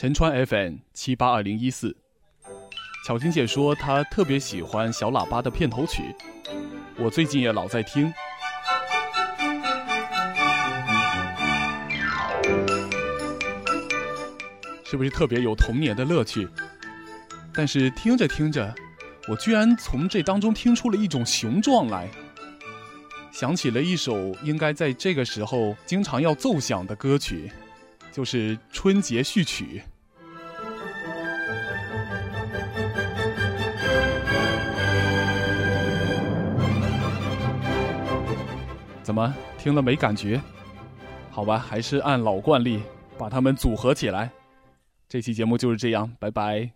陈川 FM 七八二零一四。巧婷姐说她特别喜欢小喇叭的片头曲，我最近也老在听。是不是特别有童年的乐趣？但是听着听着，我居然从这当中听出了一种雄壮来，想起了一首应该在这个时候经常要奏响的歌曲，就是《春节序曲》。怎么听了没感觉？好吧，还是按老惯例把它们组合起来。这期节目就是这样，拜拜。